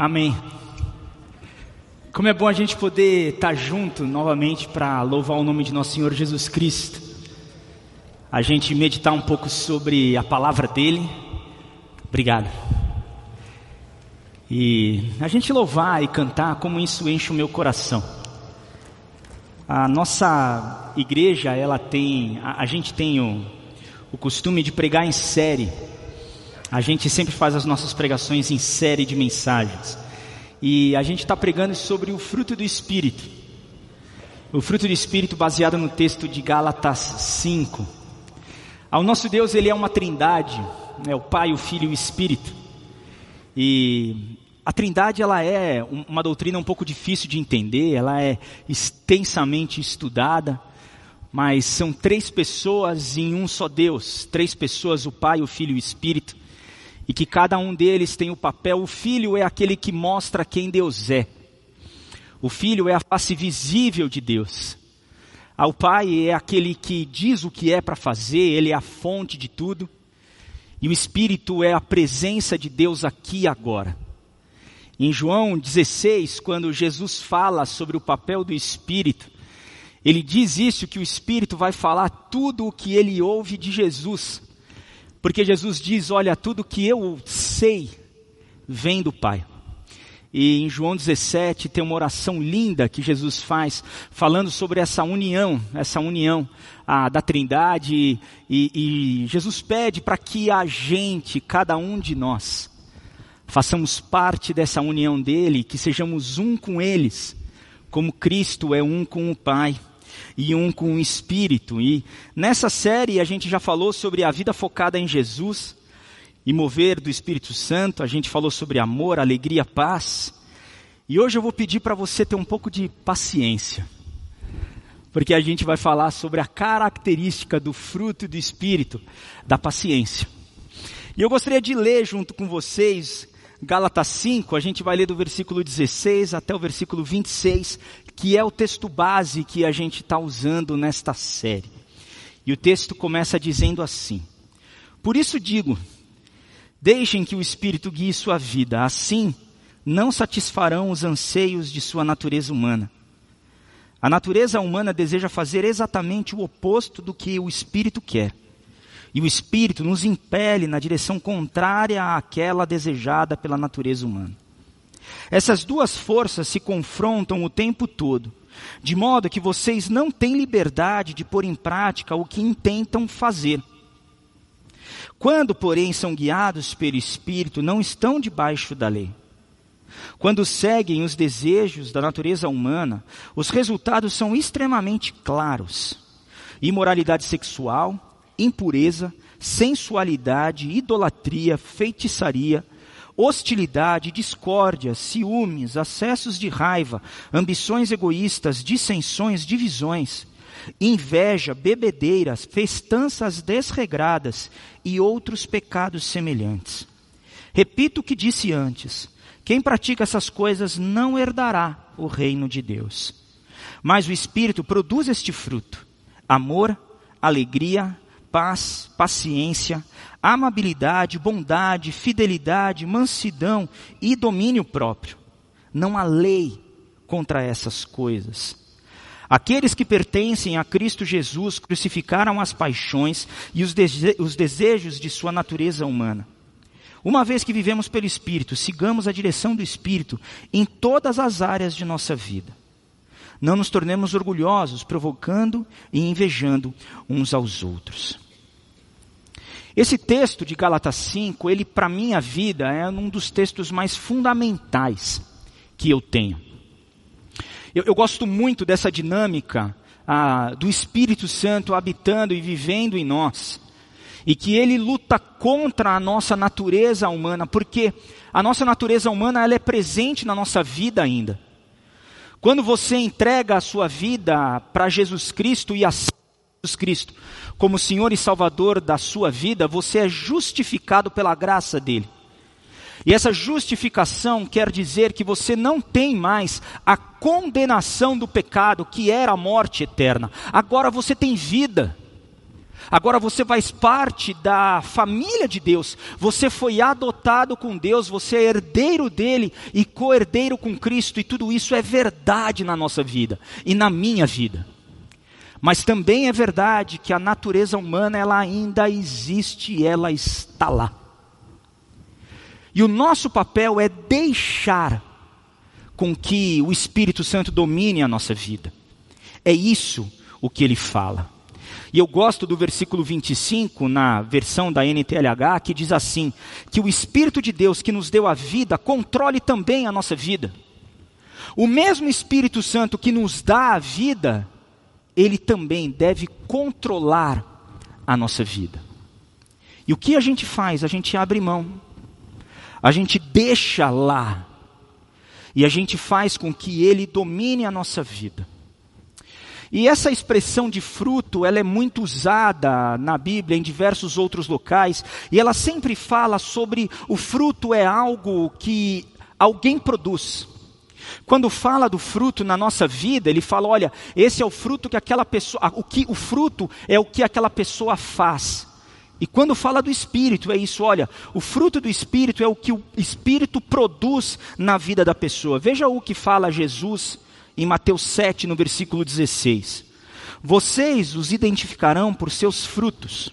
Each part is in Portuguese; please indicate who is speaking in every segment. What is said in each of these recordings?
Speaker 1: Amém. Como é bom a gente poder estar junto novamente para louvar o nome de nosso Senhor Jesus Cristo. A gente meditar um pouco sobre a palavra dele. Obrigado. E a gente louvar e cantar como isso enche o meu coração. A nossa igreja, ela tem, a, a gente tem o, o costume de pregar em série. A gente sempre faz as nossas pregações em série de mensagens. E a gente está pregando sobre o fruto do Espírito. O fruto do Espírito baseado no texto de Gálatas 5. O nosso Deus, ele é uma trindade, é o Pai, o Filho e o Espírito. E a trindade, ela é uma doutrina um pouco difícil de entender, ela é extensamente estudada, mas são três pessoas em um só Deus, três pessoas, o Pai, o Filho e o Espírito e que cada um deles tem o papel. O filho é aquele que mostra quem Deus é. O filho é a face visível de Deus. O pai é aquele que diz o que é para fazer, ele é a fonte de tudo. E o espírito é a presença de Deus aqui e agora. Em João 16, quando Jesus fala sobre o papel do espírito, ele diz isso que o espírito vai falar tudo o que ele ouve de Jesus. Porque Jesus diz: Olha, tudo que eu sei vem do Pai. E em João 17 tem uma oração linda que Jesus faz, falando sobre essa união, essa união da Trindade. E, e Jesus pede para que a gente, cada um de nós, façamos parte dessa união dele, que sejamos um com eles, como Cristo é um com o Pai e um com o Espírito. E nessa série a gente já falou sobre a vida focada em Jesus e mover do Espírito Santo, a gente falou sobre amor, alegria, paz. E hoje eu vou pedir para você ter um pouco de paciência, porque a gente vai falar sobre a característica do fruto do Espírito, da paciência. E eu gostaria de ler junto com vocês Gálatas 5, a gente vai ler do versículo 16 até o versículo 26, que é o texto base que a gente está usando nesta série. E o texto começa dizendo assim: Por isso digo, deixem que o Espírito guie sua vida, assim não satisfarão os anseios de sua natureza humana. A natureza humana deseja fazer exatamente o oposto do que o Espírito quer. E o Espírito nos impele na direção contrária àquela desejada pela natureza humana. Essas duas forças se confrontam o tempo todo, de modo que vocês não têm liberdade de pôr em prática o que intentam fazer. Quando, porém, são guiados pelo Espírito, não estão debaixo da lei. Quando seguem os desejos da natureza humana, os resultados são extremamente claros: imoralidade sexual, impureza, sensualidade, idolatria, feitiçaria, hostilidade, discórdia, ciúmes, acessos de raiva, ambições egoístas, dissensões, divisões, inveja, bebedeiras, festanças desregradas e outros pecados semelhantes. Repito o que disse antes: quem pratica essas coisas não herdará o reino de Deus. Mas o Espírito produz este fruto: amor, alegria, paz, paciência, amabilidade, bondade, fidelidade, mansidão e domínio próprio. Não há lei contra essas coisas. Aqueles que pertencem a Cristo Jesus crucificaram as paixões e os, dese os desejos de sua natureza humana. Uma vez que vivemos pelo Espírito, sigamos a direção do Espírito em todas as áreas de nossa vida. Não nos tornemos orgulhosos, provocando e invejando uns aos outros. Esse texto de Gálatas 5, ele para minha vida é um dos textos mais fundamentais que eu tenho. Eu, eu gosto muito dessa dinâmica ah, do Espírito Santo habitando e vivendo em nós. E que ele luta contra a nossa natureza humana, porque a nossa natureza humana ela é presente na nossa vida ainda. Quando você entrega a sua vida para Jesus Cristo e aceita Jesus Cristo como Senhor e Salvador da sua vida, você é justificado pela graça dele. E essa justificação quer dizer que você não tem mais a condenação do pecado, que era a morte eterna. Agora você tem vida. Agora você faz parte da família de Deus. Você foi adotado com Deus, você é herdeiro dele e co-herdeiro com Cristo, e tudo isso é verdade na nossa vida e na minha vida. Mas também é verdade que a natureza humana ela ainda existe ela está lá. E o nosso papel é deixar com que o Espírito Santo domine a nossa vida. É isso o que ele fala. E eu gosto do versículo 25, na versão da NTLH, que diz assim: que o Espírito de Deus que nos deu a vida controle também a nossa vida. O mesmo Espírito Santo que nos dá a vida, ele também deve controlar a nossa vida. E o que a gente faz? A gente abre mão, a gente deixa lá, e a gente faz com que ele domine a nossa vida. E essa expressão de fruto, ela é muito usada na Bíblia em diversos outros locais, e ela sempre fala sobre o fruto é algo que alguém produz. Quando fala do fruto na nossa vida, ele fala, olha, esse é o fruto que aquela pessoa, o que o fruto é o que aquela pessoa faz. E quando fala do espírito, é isso, olha, o fruto do espírito é o que o espírito produz na vida da pessoa. Veja o que fala Jesus em Mateus 7, no versículo 16. Vocês os identificarão por seus frutos.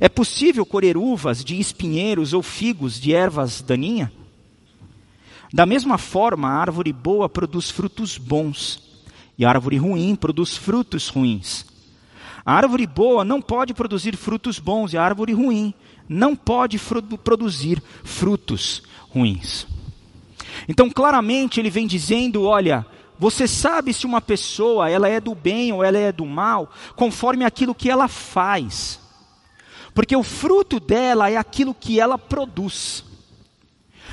Speaker 1: É possível colher uvas de espinheiros ou figos de ervas daninha? Da mesma forma, a árvore boa produz frutos bons, e a árvore ruim produz frutos ruins. A árvore boa não pode produzir frutos bons, e a árvore ruim não pode produzir frutos ruins. Então, claramente, ele vem dizendo: olha, você sabe se uma pessoa ela é do bem ou ela é do mal, conforme aquilo que ela faz. Porque o fruto dela é aquilo que ela produz.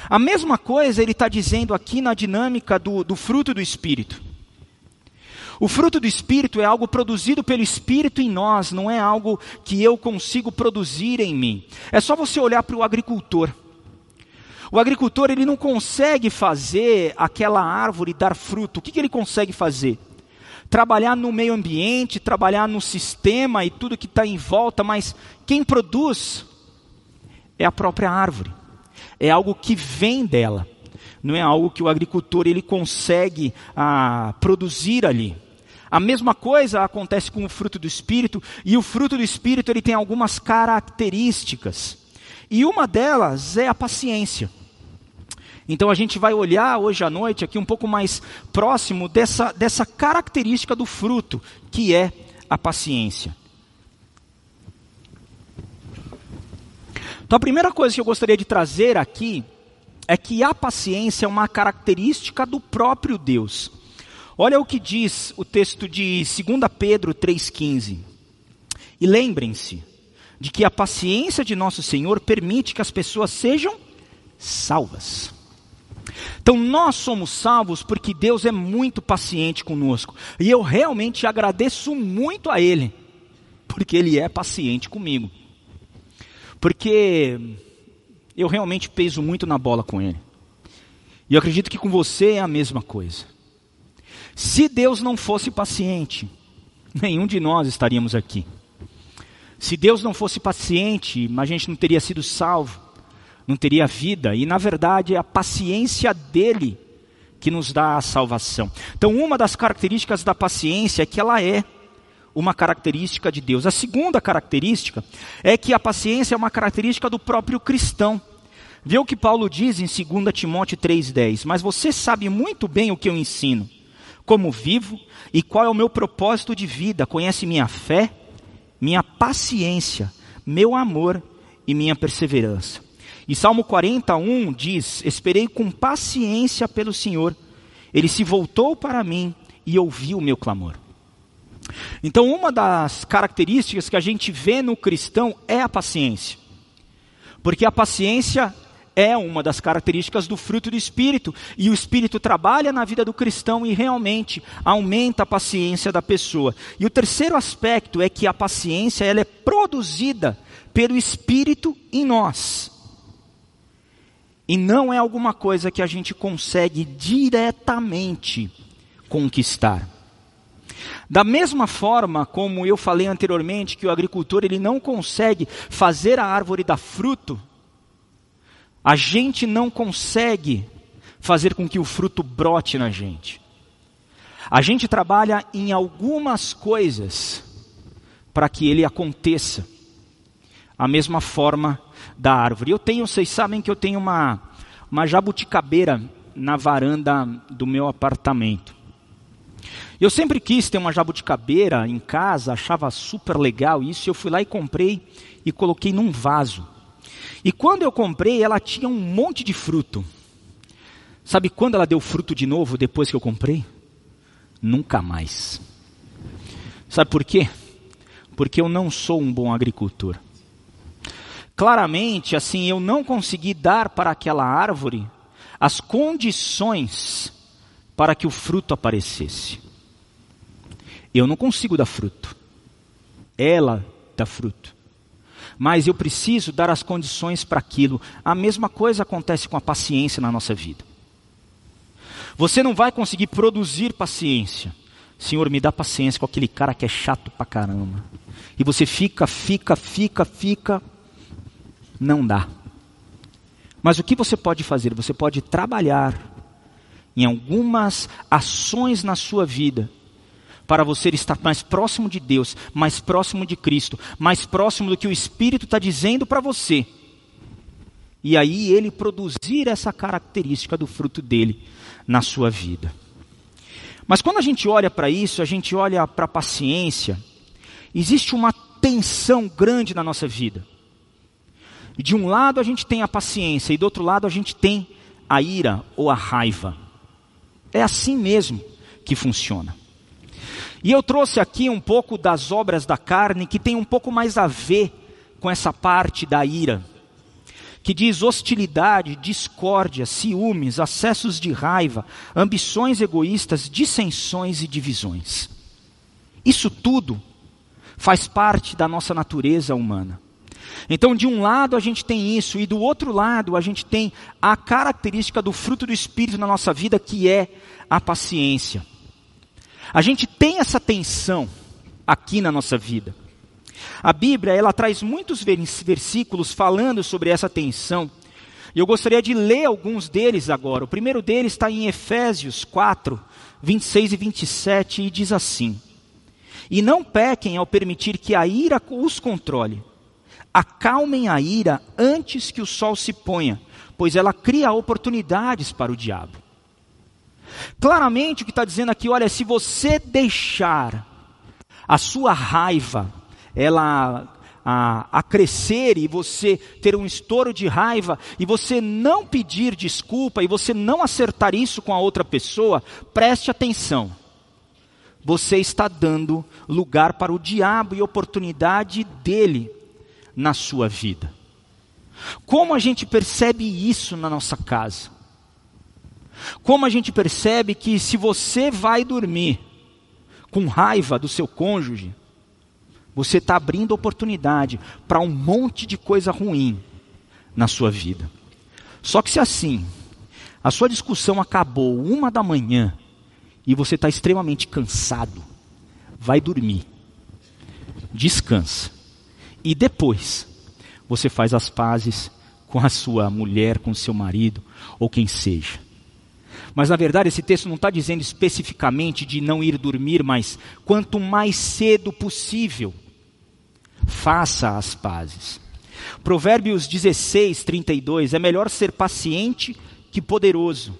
Speaker 1: A mesma coisa ele está dizendo aqui na dinâmica do, do fruto do Espírito. O fruto do Espírito é algo produzido pelo Espírito em nós, não é algo que eu consigo produzir em mim. É só você olhar para o agricultor. O agricultor ele não consegue fazer aquela árvore dar fruto. O que, que ele consegue fazer? Trabalhar no meio ambiente, trabalhar no sistema e tudo que está em volta, mas quem produz é a própria árvore. É algo que vem dela. Não é algo que o agricultor ele consegue ah, produzir ali. A mesma coisa acontece com o fruto do espírito e o fruto do espírito ele tem algumas características. E uma delas é a paciência. Então a gente vai olhar hoje à noite aqui um pouco mais próximo dessa, dessa característica do fruto, que é a paciência. Então a primeira coisa que eu gostaria de trazer aqui é que a paciência é uma característica do próprio Deus. Olha o que diz o texto de 2 Pedro 3,15. E lembrem-se de que a paciência de nosso Senhor permite que as pessoas sejam salvas. Então nós somos salvos porque Deus é muito paciente conosco. E eu realmente agradeço muito a Ele, porque Ele é paciente comigo. Porque eu realmente peso muito na bola com Ele. E eu acredito que com você é a mesma coisa. Se Deus não fosse paciente, nenhum de nós estaríamos aqui. Se Deus não fosse paciente, a gente não teria sido salvo não teria vida. E na verdade é a paciência dele que nos dá a salvação. Então, uma das características da paciência é que ela é uma característica de Deus. A segunda característica é que a paciência é uma característica do próprio cristão. Vê o que Paulo diz em 2 Timóteo 3,10. Mas você sabe muito bem o que eu ensino, como vivo e qual é o meu propósito de vida. Conhece minha fé, minha paciência, meu amor e minha perseverança. E Salmo 41 diz: Esperei com paciência pelo Senhor, ele se voltou para mim e ouviu o meu clamor. Então, uma das características que a gente vê no cristão é a paciência, porque a paciência é uma das características do fruto do Espírito, e o Espírito trabalha na vida do cristão e realmente aumenta a paciência da pessoa. E o terceiro aspecto é que a paciência ela é produzida pelo Espírito em nós. E não é alguma coisa que a gente consegue diretamente conquistar. Da mesma forma como eu falei anteriormente que o agricultor ele não consegue fazer a árvore dar fruto, a gente não consegue fazer com que o fruto brote na gente. A gente trabalha em algumas coisas para que ele aconteça. A mesma forma da árvore. Eu tenho, vocês sabem que eu tenho uma, uma jabuticabeira na varanda do meu apartamento. Eu sempre quis ter uma jabuticabeira em casa, achava super legal isso. Eu fui lá e comprei e coloquei num vaso. E quando eu comprei, ela tinha um monte de fruto. Sabe quando ela deu fruto de novo depois que eu comprei? Nunca mais. Sabe por quê? Porque eu não sou um bom agricultor. Claramente, assim, eu não consegui dar para aquela árvore as condições para que o fruto aparecesse. Eu não consigo dar fruto. Ela dá fruto. Mas eu preciso dar as condições para aquilo. A mesma coisa acontece com a paciência na nossa vida. Você não vai conseguir produzir paciência. Senhor, me dá paciência com aquele cara que é chato pra caramba. E você fica, fica, fica, fica. Não dá. Mas o que você pode fazer? Você pode trabalhar em algumas ações na sua vida para você estar mais próximo de Deus, mais próximo de Cristo, mais próximo do que o Espírito está dizendo para você. E aí ele produzir essa característica do fruto dele na sua vida. Mas quando a gente olha para isso, a gente olha para a paciência, existe uma tensão grande na nossa vida. De um lado a gente tem a paciência e do outro lado a gente tem a ira ou a raiva. É assim mesmo que funciona. E eu trouxe aqui um pouco das obras da carne que tem um pouco mais a ver com essa parte da ira, que diz hostilidade, discórdia, ciúmes, acessos de raiva, ambições egoístas, dissensões e divisões. Isso tudo faz parte da nossa natureza humana. Então, de um lado a gente tem isso, e do outro lado a gente tem a característica do fruto do Espírito na nossa vida, que é a paciência. A gente tem essa tensão aqui na nossa vida. A Bíblia, ela traz muitos versículos falando sobre essa tensão. E eu gostaria de ler alguns deles agora. O primeiro deles está em Efésios 4, 26 e 27 e diz assim: E não pequem ao permitir que a ira os controle. Acalmem a ira antes que o sol se ponha, pois ela cria oportunidades para o diabo. Claramente o que está dizendo aqui, olha, se você deixar a sua raiva, ela a, a, crescer e você ter um estouro de raiva e você não pedir desculpa e você não acertar isso com a outra pessoa, preste atenção. Você está dando lugar para o diabo e oportunidade dele na sua vida. Como a gente percebe isso na nossa casa? Como a gente percebe que se você vai dormir com raiva do seu cônjuge, você está abrindo oportunidade para um monte de coisa ruim na sua vida. Só que se assim, a sua discussão acabou uma da manhã e você está extremamente cansado, vai dormir, descansa. E depois, você faz as pazes com a sua mulher, com o seu marido, ou quem seja. Mas na verdade esse texto não está dizendo especificamente de não ir dormir, mas quanto mais cedo possível, faça as pazes. Provérbios 16, 32, é melhor ser paciente que poderoso.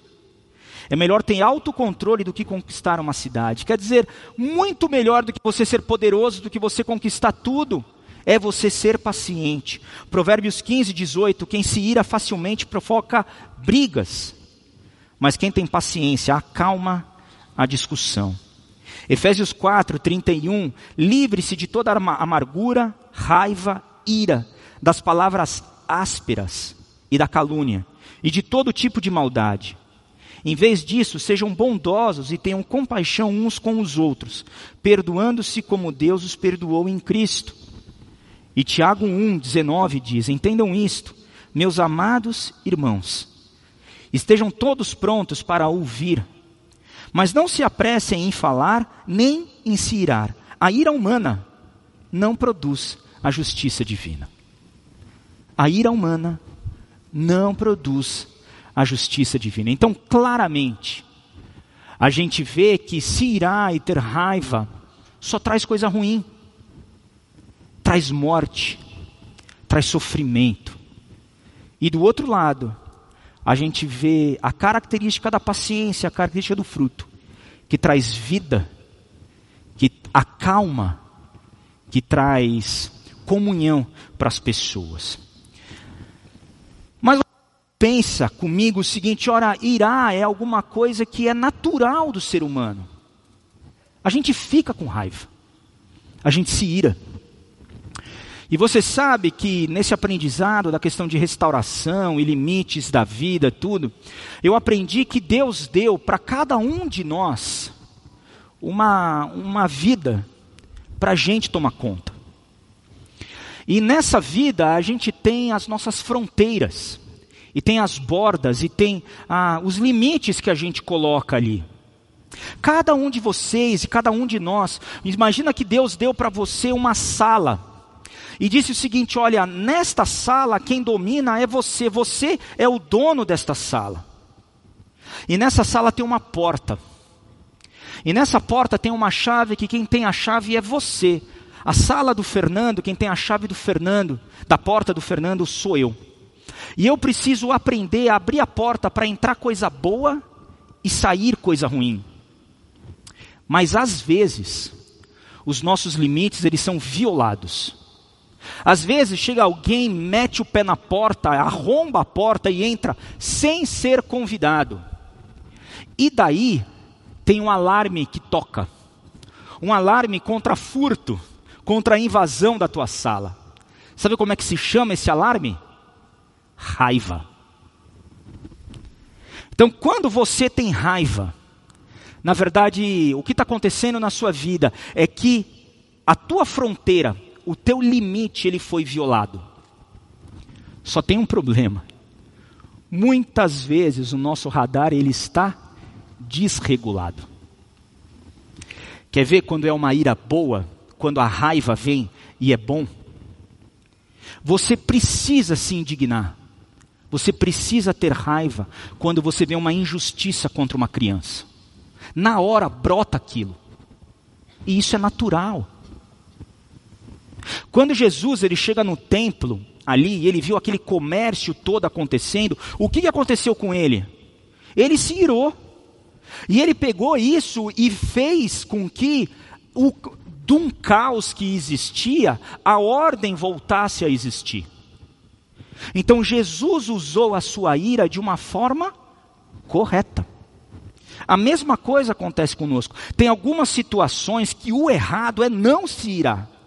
Speaker 1: É melhor ter autocontrole do que conquistar uma cidade. Quer dizer, muito melhor do que você ser poderoso, do que você conquistar tudo, é você ser paciente. Provérbios 15, 18, quem se ira facilmente provoca brigas, mas quem tem paciência acalma a discussão. Efésios 4, 31, livre-se de toda amargura, raiva, ira, das palavras ásperas e da calúnia, e de todo tipo de maldade. Em vez disso, sejam bondosos e tenham compaixão uns com os outros, perdoando-se como Deus os perdoou em Cristo. E Tiago 1, 19 diz: Entendam isto, meus amados irmãos, Estejam todos prontos para ouvir, Mas não se apressem em falar, nem em se irar. A ira humana não produz a justiça divina. A ira humana não produz a justiça divina. Então, claramente, a gente vê que se irar e ter raiva só traz coisa ruim, traz morte, traz sofrimento. E do outro lado, a gente vê a característica da paciência, a característica do fruto, que traz vida, que acalma, que traz comunhão para as pessoas. Mas pensa comigo o seguinte: ora, irá é alguma coisa que é natural do ser humano. A gente fica com raiva, a gente se ira. E você sabe que nesse aprendizado da questão de restauração e limites da vida, tudo, eu aprendi que Deus deu para cada um de nós uma, uma vida para a gente tomar conta. E nessa vida a gente tem as nossas fronteiras, e tem as bordas, e tem ah, os limites que a gente coloca ali. Cada um de vocês e cada um de nós, imagina que Deus deu para você uma sala. E disse o seguinte: olha, nesta sala quem domina é você, você é o dono desta sala. E nessa sala tem uma porta. E nessa porta tem uma chave que quem tem a chave é você. A sala do Fernando, quem tem a chave do Fernando, da porta do Fernando, sou eu. E eu preciso aprender a abrir a porta para entrar coisa boa e sair coisa ruim. Mas às vezes, os nossos limites eles são violados. Às vezes chega alguém, mete o pé na porta, arromba a porta e entra sem ser convidado. E daí tem um alarme que toca. Um alarme contra furto contra a invasão da tua sala. Sabe como é que se chama esse alarme? Raiva. Então, quando você tem raiva, na verdade, o que está acontecendo na sua vida é que a tua fronteira, o teu limite, ele foi violado. Só tem um problema. Muitas vezes o nosso radar ele está desregulado. Quer ver quando é uma ira boa? quando a raiva vem e é bom. Você precisa se indignar. Você precisa ter raiva quando você vê uma injustiça contra uma criança. Na hora brota aquilo. E isso é natural. Quando Jesus ele chega no templo ali, ele viu aquele comércio todo acontecendo, o que, que aconteceu com ele? Ele se irou. E ele pegou isso e fez com que o, de um caos que existia, a ordem voltasse a existir. Então Jesus usou a sua ira de uma forma correta. A mesma coisa acontece conosco. Tem algumas situações que o errado é não se irar.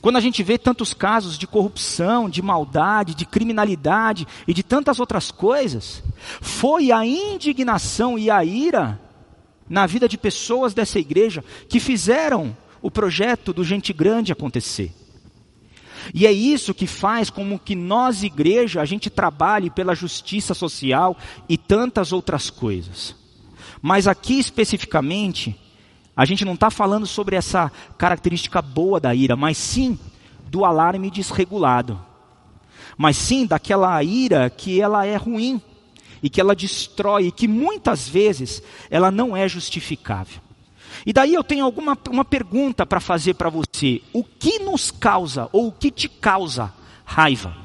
Speaker 1: Quando a gente vê tantos casos de corrupção, de maldade, de criminalidade e de tantas outras coisas, foi a indignação e a ira na vida de pessoas dessa igreja que fizeram o projeto do Gente Grande acontecer. E é isso que faz como que nós, igreja, a gente trabalhe pela justiça social e tantas outras coisas. Mas aqui especificamente, a gente não está falando sobre essa característica boa da ira, mas sim do alarme desregulado. Mas sim daquela ira que ela é ruim, e que ela destrói, e que muitas vezes ela não é justificável. E daí eu tenho alguma uma pergunta para fazer para você: o que nos causa ou o que te causa raiva?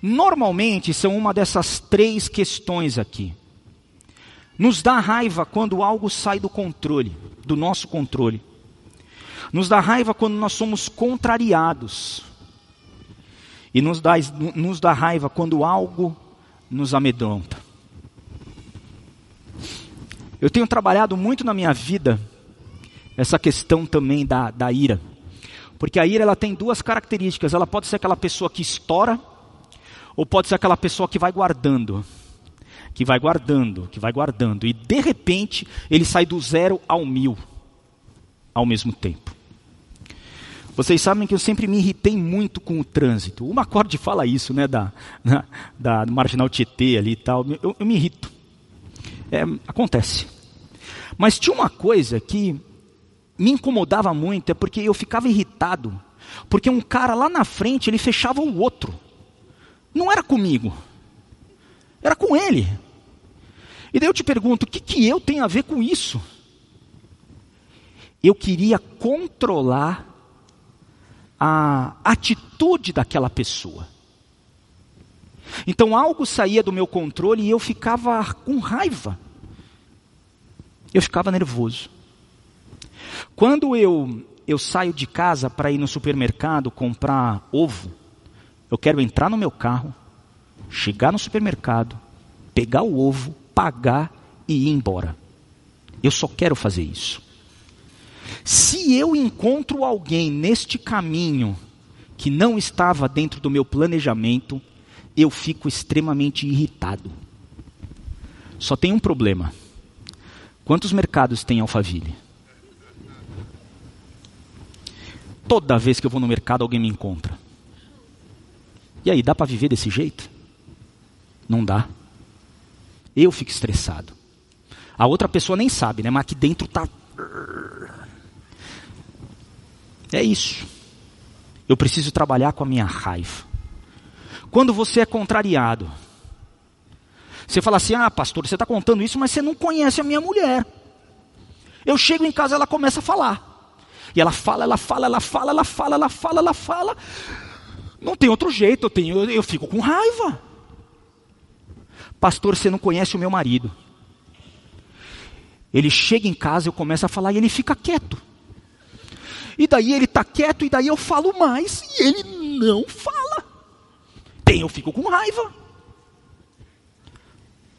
Speaker 1: Normalmente são uma dessas três questões aqui. Nos dá raiva quando algo sai do controle, do nosso controle. Nos dá raiva quando nós somos contrariados. E nos dá, nos dá raiva quando algo nos amedronta. Eu tenho trabalhado muito na minha vida essa questão também da, da ira. Porque a ira ela tem duas características. Ela pode ser aquela pessoa que estoura, ou pode ser aquela pessoa que vai guardando. Que vai guardando, que vai guardando. E de repente ele sai do zero ao mil ao mesmo tempo. Vocês sabem que eu sempre me irritei muito com o trânsito. O Macorde fala isso, né, da, da, da Marginal Tietê ali e tal. Eu, eu me irrito. É, acontece. Mas tinha uma coisa que me incomodava muito, é porque eu ficava irritado, porque um cara lá na frente, ele fechava o outro. Não era comigo, era com ele. E daí eu te pergunto, o que, que eu tenho a ver com isso? Eu queria controlar a atitude daquela pessoa. Então algo saía do meu controle e eu ficava com raiva. Eu ficava nervoso. Quando eu, eu saio de casa para ir no supermercado comprar ovo, eu quero entrar no meu carro, chegar no supermercado, pegar o ovo, pagar e ir embora. Eu só quero fazer isso. Se eu encontro alguém neste caminho que não estava dentro do meu planejamento, eu fico extremamente irritado. Só tem um problema. Quantos mercados tem Alphaville? Toda vez que eu vou no mercado, alguém me encontra. E aí, dá para viver desse jeito? Não dá. Eu fico estressado. A outra pessoa nem sabe, né? Mas aqui dentro tá. É isso. Eu preciso trabalhar com a minha raiva. Quando você é contrariado, você fala assim: ah, pastor, você está contando isso, mas você não conhece a minha mulher. Eu chego em casa, ela começa a falar. E ela fala, ela fala, ela fala, ela fala, ela fala, ela fala. Não tem outro jeito, eu, tenho, eu, eu fico com raiva. Pastor, você não conhece o meu marido. Ele chega em casa, eu começo a falar e ele fica quieto. E daí ele está quieto, e daí eu falo mais, e ele não fala. Tem, eu fico com raiva.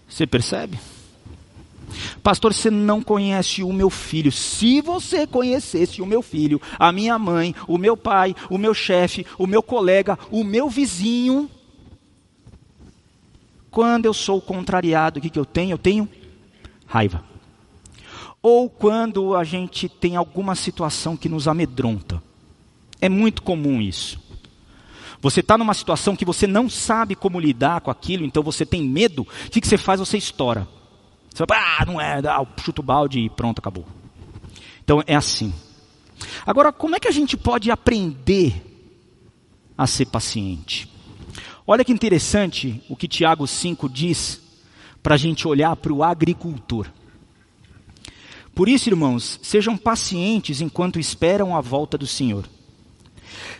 Speaker 1: Você percebe? Pastor, você não conhece o meu filho. Se você conhecesse o meu filho, a minha mãe, o meu pai, o meu chefe, o meu colega, o meu vizinho, quando eu sou contrariado, o que, que eu tenho? Eu tenho raiva. Ou quando a gente tem alguma situação que nos amedronta. É muito comum isso. Você está numa situação que você não sabe como lidar com aquilo, então você tem medo. O que, que você faz? Você estoura. Você vai, ah, não é, ah, chuta o balde e pronto, acabou. Então é assim. Agora, como é que a gente pode aprender a ser paciente? Olha que interessante o que Tiago 5 diz para a gente olhar para o agricultor. Por isso, irmãos, sejam pacientes enquanto esperam a volta do Senhor.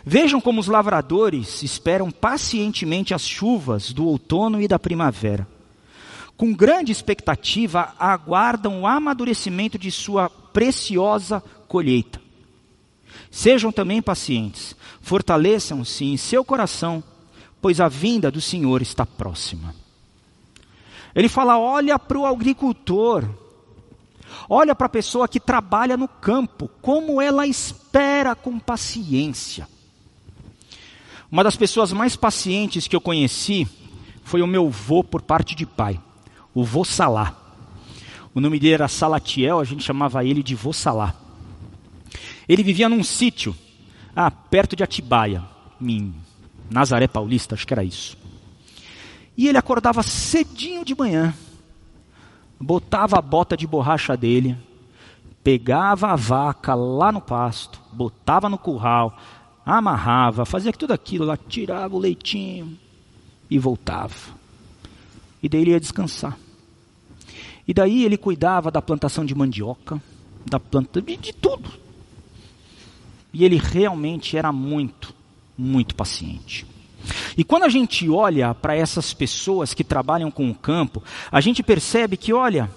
Speaker 1: Vejam como os lavradores esperam pacientemente as chuvas do outono e da primavera. Com grande expectativa, aguardam o amadurecimento de sua preciosa colheita. Sejam também pacientes, fortaleçam-se em seu coração, pois a vinda do Senhor está próxima. Ele fala: olha para o agricultor, olha para a pessoa que trabalha no campo, como ela espera com paciência. Uma das pessoas mais pacientes que eu conheci foi o meu vô por parte de pai, o vô Salá. O nome dele era Salatiel, a gente chamava ele de vô Salá. Ele vivia num sítio, ah, perto de Atibaia, em Nazaré Paulista, acho que era isso. E ele acordava cedinho de manhã, botava a bota de borracha dele, pegava a vaca lá no pasto, botava no curral, amarrava, fazia tudo aquilo lá, tirava o leitinho e voltava. E daí ele ia descansar. E daí ele cuidava da plantação de mandioca, da planta de, de tudo. E ele realmente era muito, muito paciente. E quando a gente olha para essas pessoas que trabalham com o campo, a gente percebe que, olha,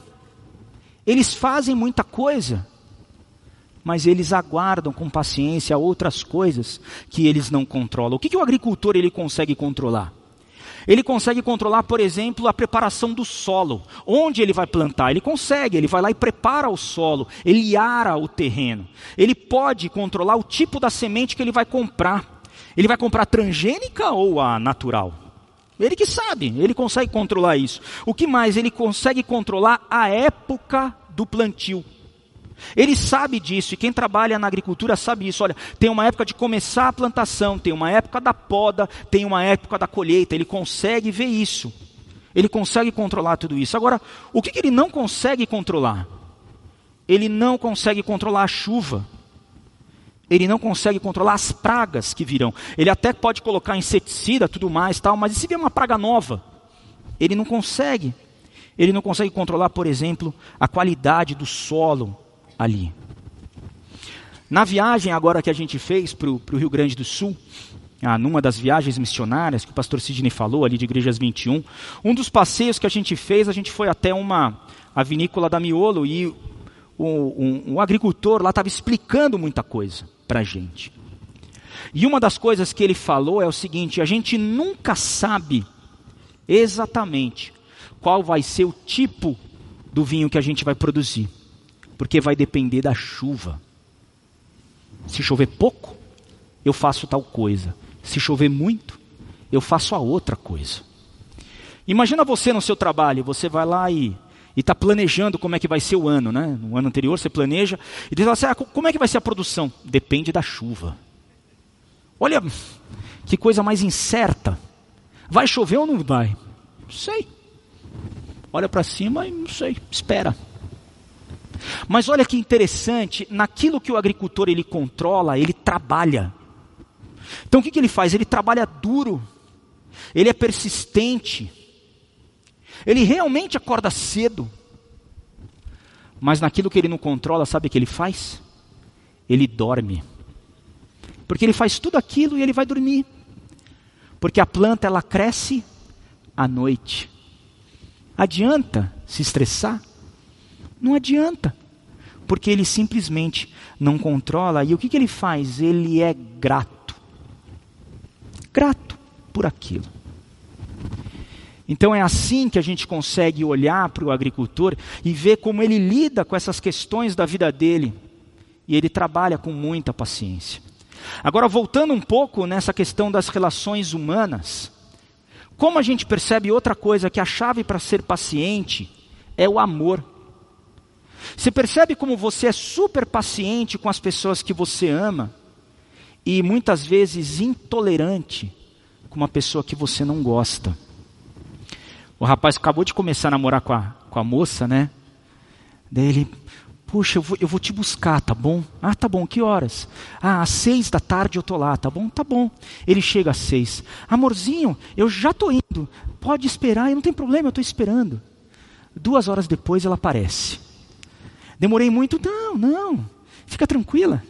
Speaker 1: eles fazem muita coisa, mas eles aguardam com paciência outras coisas que eles não controlam. O que, que o agricultor ele consegue controlar? Ele consegue controlar, por exemplo, a preparação do solo. Onde ele vai plantar? Ele consegue, ele vai lá e prepara o solo, ele ara o terreno. Ele pode controlar o tipo da semente que ele vai comprar. Ele vai comprar transgênica ou a natural? Ele que sabe, ele consegue controlar isso. O que mais? Ele consegue controlar a época do plantio. Ele sabe disso, e quem trabalha na agricultura sabe isso. Olha, tem uma época de começar a plantação, tem uma época da poda, tem uma época da colheita. Ele consegue ver isso. Ele consegue controlar tudo isso. Agora, o que, que ele não consegue controlar? Ele não consegue controlar a chuva. Ele não consegue controlar as pragas que virão. Ele até pode colocar inseticida, tudo mais, tal, mas e se vier uma praga nova? Ele não consegue. Ele não consegue controlar, por exemplo, a qualidade do solo ali. Na viagem agora que a gente fez para o Rio Grande do Sul, ah, numa das viagens missionárias que o pastor Sidney falou ali de Igrejas 21, um dos passeios que a gente fez, a gente foi até uma a vinícola da Miolo e o, um, um agricultor lá estava explicando muita coisa para a gente. E uma das coisas que ele falou é o seguinte: a gente nunca sabe exatamente qual vai ser o tipo do vinho que a gente vai produzir, porque vai depender da chuva. Se chover pouco, eu faço tal coisa. Se chover muito, eu faço a outra coisa. Imagina você no seu trabalho, você vai lá e está planejando como é que vai ser o ano, né? No ano anterior você planeja e diz assim, ah, como é que vai ser a produção? Depende da chuva. Olha, que coisa mais incerta. Vai chover ou não vai? Não sei. Olha para cima e não sei, espera. Mas olha que interessante, naquilo que o agricultor ele controla, ele trabalha. Então o que, que ele faz? Ele trabalha duro, ele é persistente, ele realmente acorda cedo, mas naquilo que ele não controla, sabe o que ele faz? Ele dorme, porque ele faz tudo aquilo e ele vai dormir, porque a planta ela cresce à noite. Adianta se estressar? Não adianta, porque ele simplesmente não controla. E o que, que ele faz? Ele é grato grato por aquilo. Então é assim que a gente consegue olhar para o agricultor e ver como ele lida com essas questões da vida dele. E ele trabalha com muita paciência. Agora, voltando um pouco nessa questão das relações humanas, como a gente percebe outra coisa, que a chave para ser paciente é o amor. Você percebe como você é super paciente com as pessoas que você ama, e muitas vezes intolerante com uma pessoa que você não gosta. O rapaz acabou de começar a namorar com a, com a moça, né? Daí ele, puxa, eu vou, eu vou te buscar, tá bom? Ah, tá bom, que horas? Ah, às seis da tarde eu tô lá, tá bom? Tá bom. Ele chega às seis. Amorzinho, eu já tô indo. Pode esperar, não tem problema, eu tô esperando. Duas horas depois ela aparece. Demorei muito? Não, não. Fica tranquila.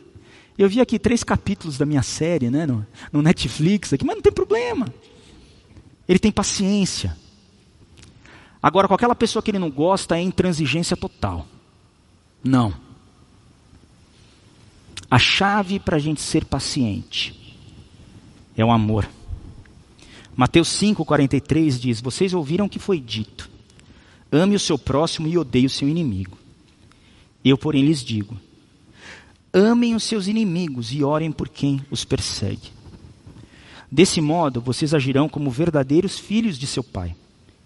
Speaker 1: Eu vi aqui três capítulos da minha série, né, no, no Netflix, aqui, mas não tem problema. Ele tem paciência. Agora, com aquela pessoa que ele não gosta, é intransigência total. Não. A chave para a gente ser paciente é o amor. Mateus 5,43 diz: Vocês ouviram o que foi dito: ame o seu próximo e odeie o seu inimigo. Eu, porém, lhes digo: Amem os seus inimigos e orem por quem os persegue. Desse modo, vocês agirão como verdadeiros filhos de seu Pai,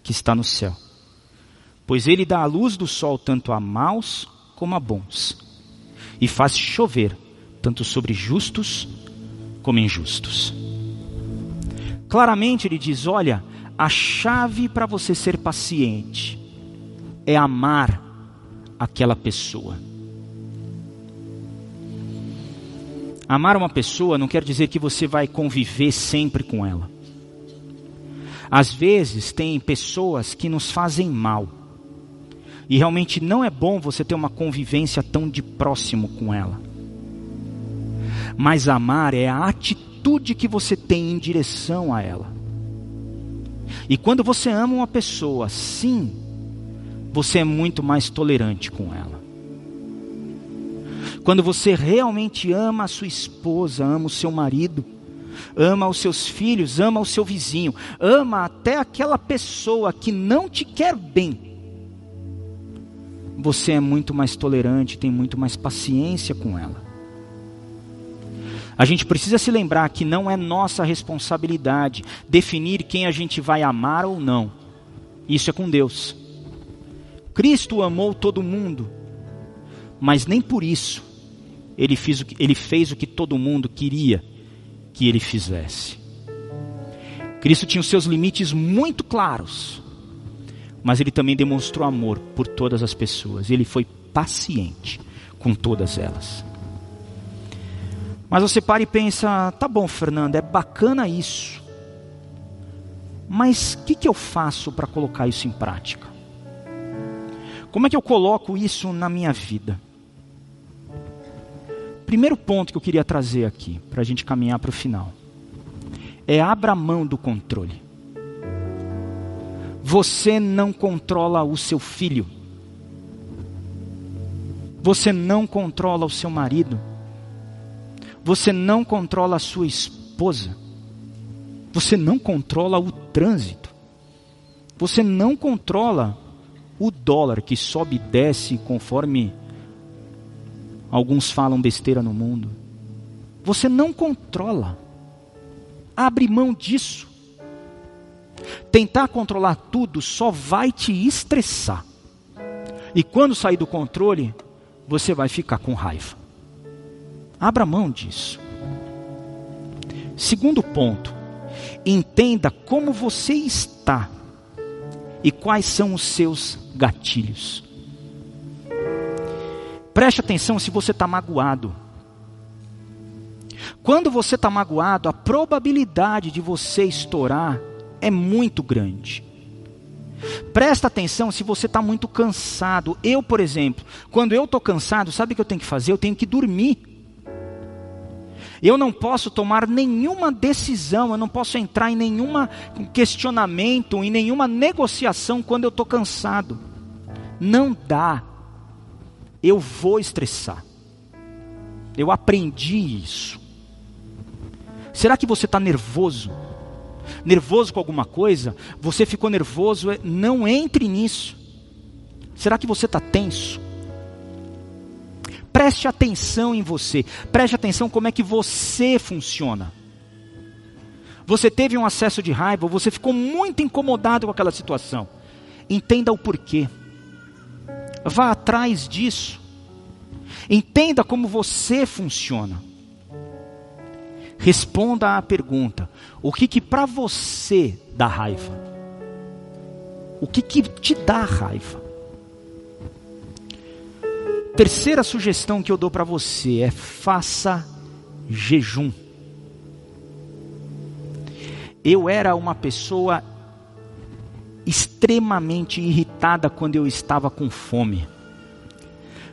Speaker 1: que está no céu. Pois ele dá a luz do sol tanto a maus como a bons, e faz chover tanto sobre justos como injustos. Claramente ele diz: olha, a chave para você ser paciente é amar aquela pessoa. Amar uma pessoa não quer dizer que você vai conviver sempre com ela. Às vezes tem pessoas que nos fazem mal. E realmente não é bom você ter uma convivência tão de próximo com ela. Mas amar é a atitude que você tem em direção a ela. E quando você ama uma pessoa, sim, você é muito mais tolerante com ela. Quando você realmente ama a sua esposa, ama o seu marido, ama os seus filhos, ama o seu vizinho, ama até aquela pessoa que não te quer bem, você é muito mais tolerante, tem muito mais paciência com ela. A gente precisa se lembrar que não é nossa responsabilidade definir quem a gente vai amar ou não. Isso é com Deus. Cristo amou todo mundo, mas nem por isso ele fez, o que, ele fez o que todo mundo queria que ele fizesse. Cristo tinha os seus limites muito claros. Mas ele também demonstrou amor por todas as pessoas. Ele foi paciente com todas elas. Mas você para e pensa: tá bom, Fernando, é bacana isso. Mas o que, que eu faço para colocar isso em prática? Como é que eu coloco isso na minha vida? Primeiro ponto que eu queria trazer aqui, para a gente caminhar para o final, é abra mão do controle. Você não controla o seu filho. Você não controla o seu marido. Você não controla a sua esposa. Você não controla o trânsito. Você não controla o dólar que sobe e desce conforme alguns falam besteira no mundo. Você não controla. Abre mão disso. Tentar controlar tudo só vai te estressar. E quando sair do controle, você vai ficar com raiva. Abra mão disso. Segundo ponto, entenda como você está e quais são os seus gatilhos. Preste atenção se você está magoado. Quando você está magoado, a probabilidade de você estourar é muito grande. Presta atenção se você está muito cansado. Eu, por exemplo, quando eu estou cansado, sabe o que eu tenho que fazer? Eu tenho que dormir. Eu não posso tomar nenhuma decisão, eu não posso entrar em nenhum questionamento, em nenhuma negociação quando eu estou cansado. Não dá. Eu vou estressar. Eu aprendi isso. Será que você está nervoso? Nervoso com alguma coisa, você ficou nervoso, é, não entre nisso. Será que você está tenso? Preste atenção em você, preste atenção como é que você funciona. Você teve um acesso de raiva, você ficou muito incomodado com aquela situação. Entenda o porquê. Vá atrás disso. Entenda como você funciona. Responda à pergunta: o que que para você dá raiva? O que que te dá raiva? Terceira sugestão que eu dou para você é faça jejum. Eu era uma pessoa extremamente irritada quando eu estava com fome.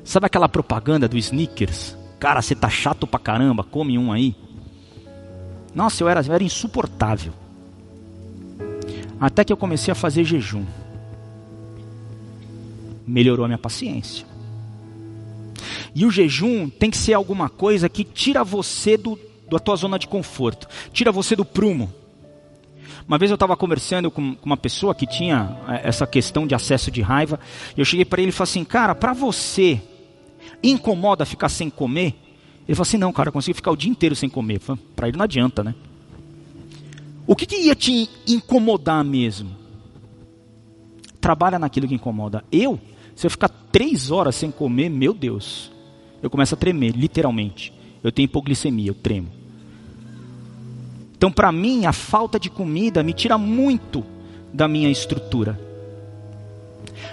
Speaker 1: Sabe aquela propaganda do Snickers? Cara, você tá chato pra caramba, come um aí. Nossa, eu era, eu era insuportável. Até que eu comecei a fazer jejum. Melhorou a minha paciência. E o jejum tem que ser alguma coisa que tira você do, da tua zona de conforto, tira você do prumo. Uma vez eu estava conversando com, com, uma pessoa que tinha eh, essa questão de acesso de raiva, e eu cheguei para ele e falei assim: Cara, para você incomoda ficar sem comer? Ele falou assim: não, cara, eu consigo ficar o dia inteiro sem comer. Para ele não adianta, né? O que, que ia te incomodar mesmo? Trabalha naquilo que incomoda. Eu, se eu ficar três horas sem comer, meu Deus, eu começo a tremer, literalmente. Eu tenho hipoglicemia, eu tremo. Então, para mim, a falta de comida me tira muito da minha estrutura.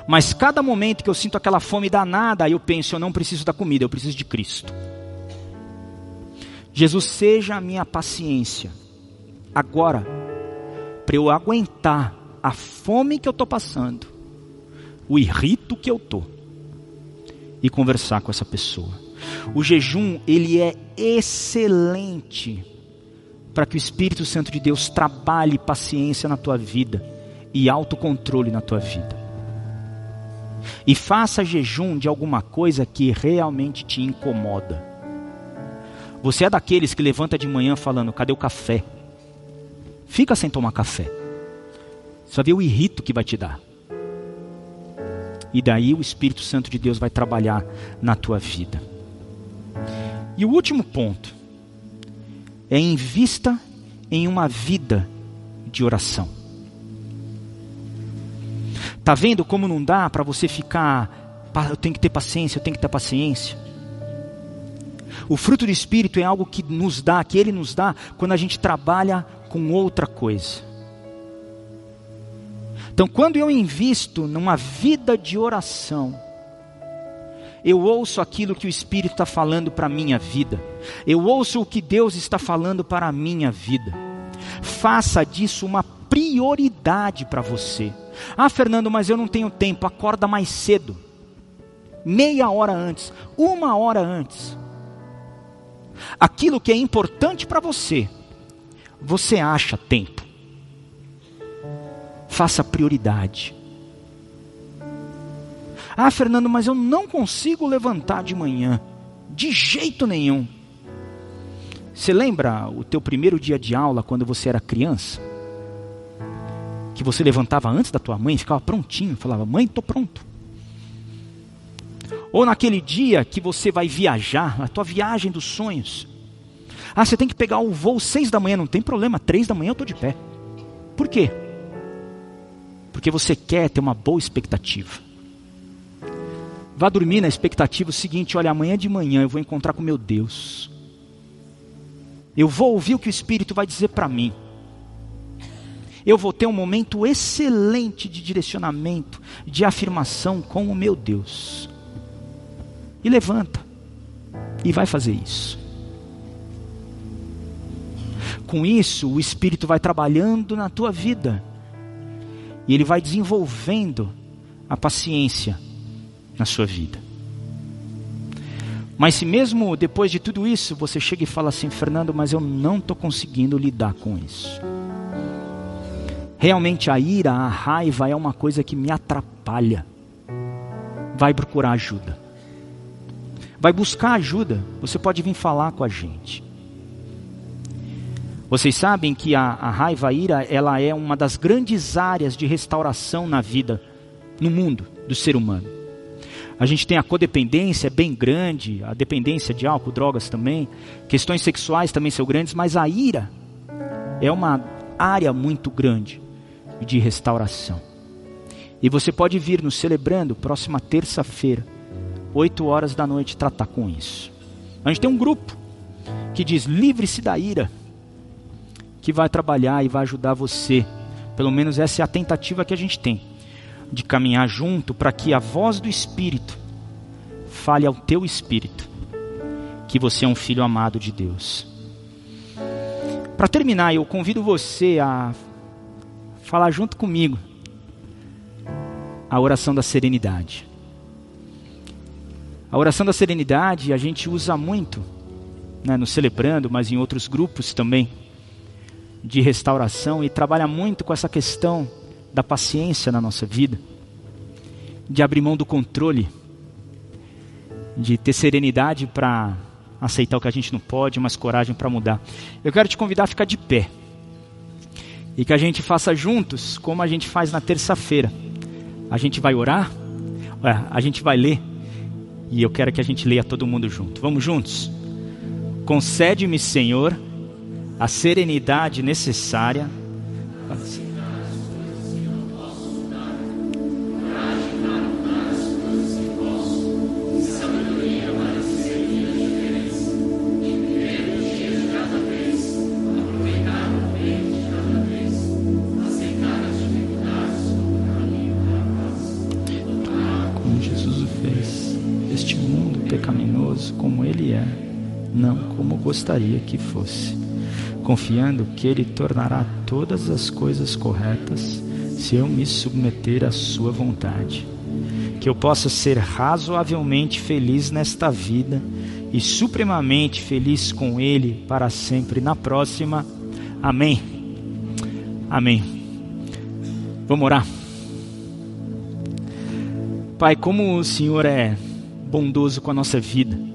Speaker 1: Mas cada momento que eu sinto aquela fome danada, eu penso, eu não preciso da comida, eu preciso de Cristo. Jesus, seja a minha paciência. Agora, para eu aguentar a fome que eu estou passando, o irrito que eu estou, e conversar com essa pessoa. O jejum, ele é excelente para que o Espírito Santo de Deus trabalhe paciência na tua vida e autocontrole na tua vida. E faça jejum de alguma coisa que realmente te incomoda. Você é daqueles que levanta de manhã falando: cadê o café? Fica sem tomar café. Só vê o irrito que vai te dar. E daí o Espírito Santo de Deus vai trabalhar na tua vida. E o último ponto é invista em uma vida de oração. Tá vendo como não dá para você ficar, eu tenho que ter paciência, eu tenho que ter paciência. O fruto do Espírito é algo que nos dá, que Ele nos dá, quando a gente trabalha com outra coisa. Então, quando eu invisto numa vida de oração, eu ouço aquilo que o Espírito está falando para a minha vida, eu ouço o que Deus está falando para a minha vida. Faça disso uma prioridade para você. Ah, Fernando, mas eu não tenho tempo, acorda mais cedo, meia hora antes, uma hora antes. Aquilo que é importante para você, você acha tempo. Faça prioridade. Ah, Fernando, mas eu não consigo levantar de manhã, de jeito nenhum. Você lembra o teu primeiro dia de aula quando você era criança? Que você levantava antes da tua mãe, ficava prontinho, falava: "Mãe, estou pronto". Ou naquele dia que você vai viajar, a tua viagem dos sonhos. Ah, você tem que pegar o voo seis da manhã, não tem problema, três da manhã eu estou de pé. Por quê? Porque você quer ter uma boa expectativa. Vá dormir na expectativa seguinte: olha, amanhã de manhã eu vou encontrar com meu Deus. Eu vou ouvir o que o Espírito vai dizer para mim. Eu vou ter um momento excelente de direcionamento, de afirmação com o meu Deus. E levanta. E vai fazer isso. Com isso, o Espírito vai trabalhando na tua vida. E ele vai desenvolvendo a paciência na sua vida. Mas se mesmo depois de tudo isso você chega e fala assim, Fernando, mas eu não estou conseguindo lidar com isso. Realmente a ira, a raiva é uma coisa que me atrapalha. Vai procurar ajuda vai buscar ajuda, você pode vir falar com a gente. Vocês sabem que a, a raiva, a ira, ela é uma das grandes áreas de restauração na vida, no mundo do ser humano. A gente tem a codependência, bem grande, a dependência de álcool, drogas também, questões sexuais também são grandes, mas a ira é uma área muito grande de restauração. E você pode vir nos celebrando próxima terça-feira 8 horas da noite, tratar com isso. A gente tem um grupo que diz: livre-se da ira, que vai trabalhar e vai ajudar você. Pelo menos essa é a tentativa que a gente tem, de caminhar junto para que a voz do Espírito fale ao teu espírito que você é um filho amado de Deus. Para terminar, eu convido você a falar junto comigo a oração da serenidade. A oração da serenidade a gente usa muito, né, no Celebrando, mas em outros grupos também, de restauração, e trabalha muito com essa questão da paciência na nossa vida, de abrir mão do controle, de ter serenidade para aceitar o que a gente não pode, mas coragem para mudar. Eu quero te convidar a ficar de pé e que a gente faça juntos como a gente faz na terça-feira. A gente vai orar, a gente vai ler e eu quero que a gente leia todo mundo junto. Vamos juntos? Concede-me, Senhor, a serenidade necessária. Gostaria que fosse, confiando que Ele tornará todas as coisas corretas se eu me submeter à Sua vontade. Que eu possa ser razoavelmente feliz nesta vida e supremamente feliz com Ele para sempre na próxima. Amém. Amém. Vamos orar. Pai, como o Senhor é bondoso com a nossa vida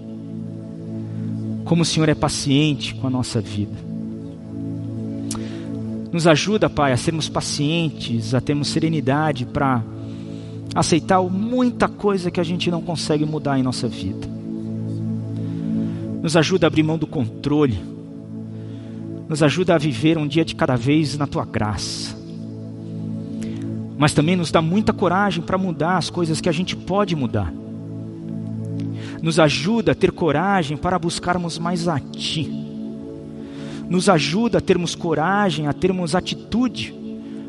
Speaker 1: como o Senhor é paciente com a nossa vida. Nos ajuda, Pai, a sermos pacientes, a termos serenidade para aceitar muita coisa que a gente não consegue mudar em nossa vida. Nos ajuda a abrir mão do controle. Nos ajuda a viver um dia de cada vez na tua graça. Mas também nos dá muita coragem para mudar as coisas que a gente pode mudar nos ajuda a ter coragem para buscarmos mais a Ti, nos ajuda a termos coragem, a termos atitude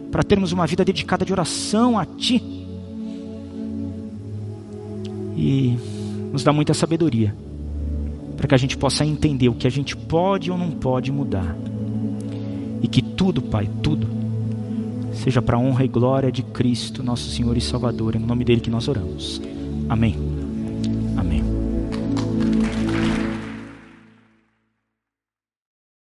Speaker 1: para termos uma vida dedicada de oração a Ti. E nos dá muita sabedoria para que a gente possa entender o que a gente pode ou não pode mudar. E que tudo, Pai, tudo, seja para a honra e glória de Cristo, nosso Senhor e Salvador. É no nome dele que nós oramos. Amém.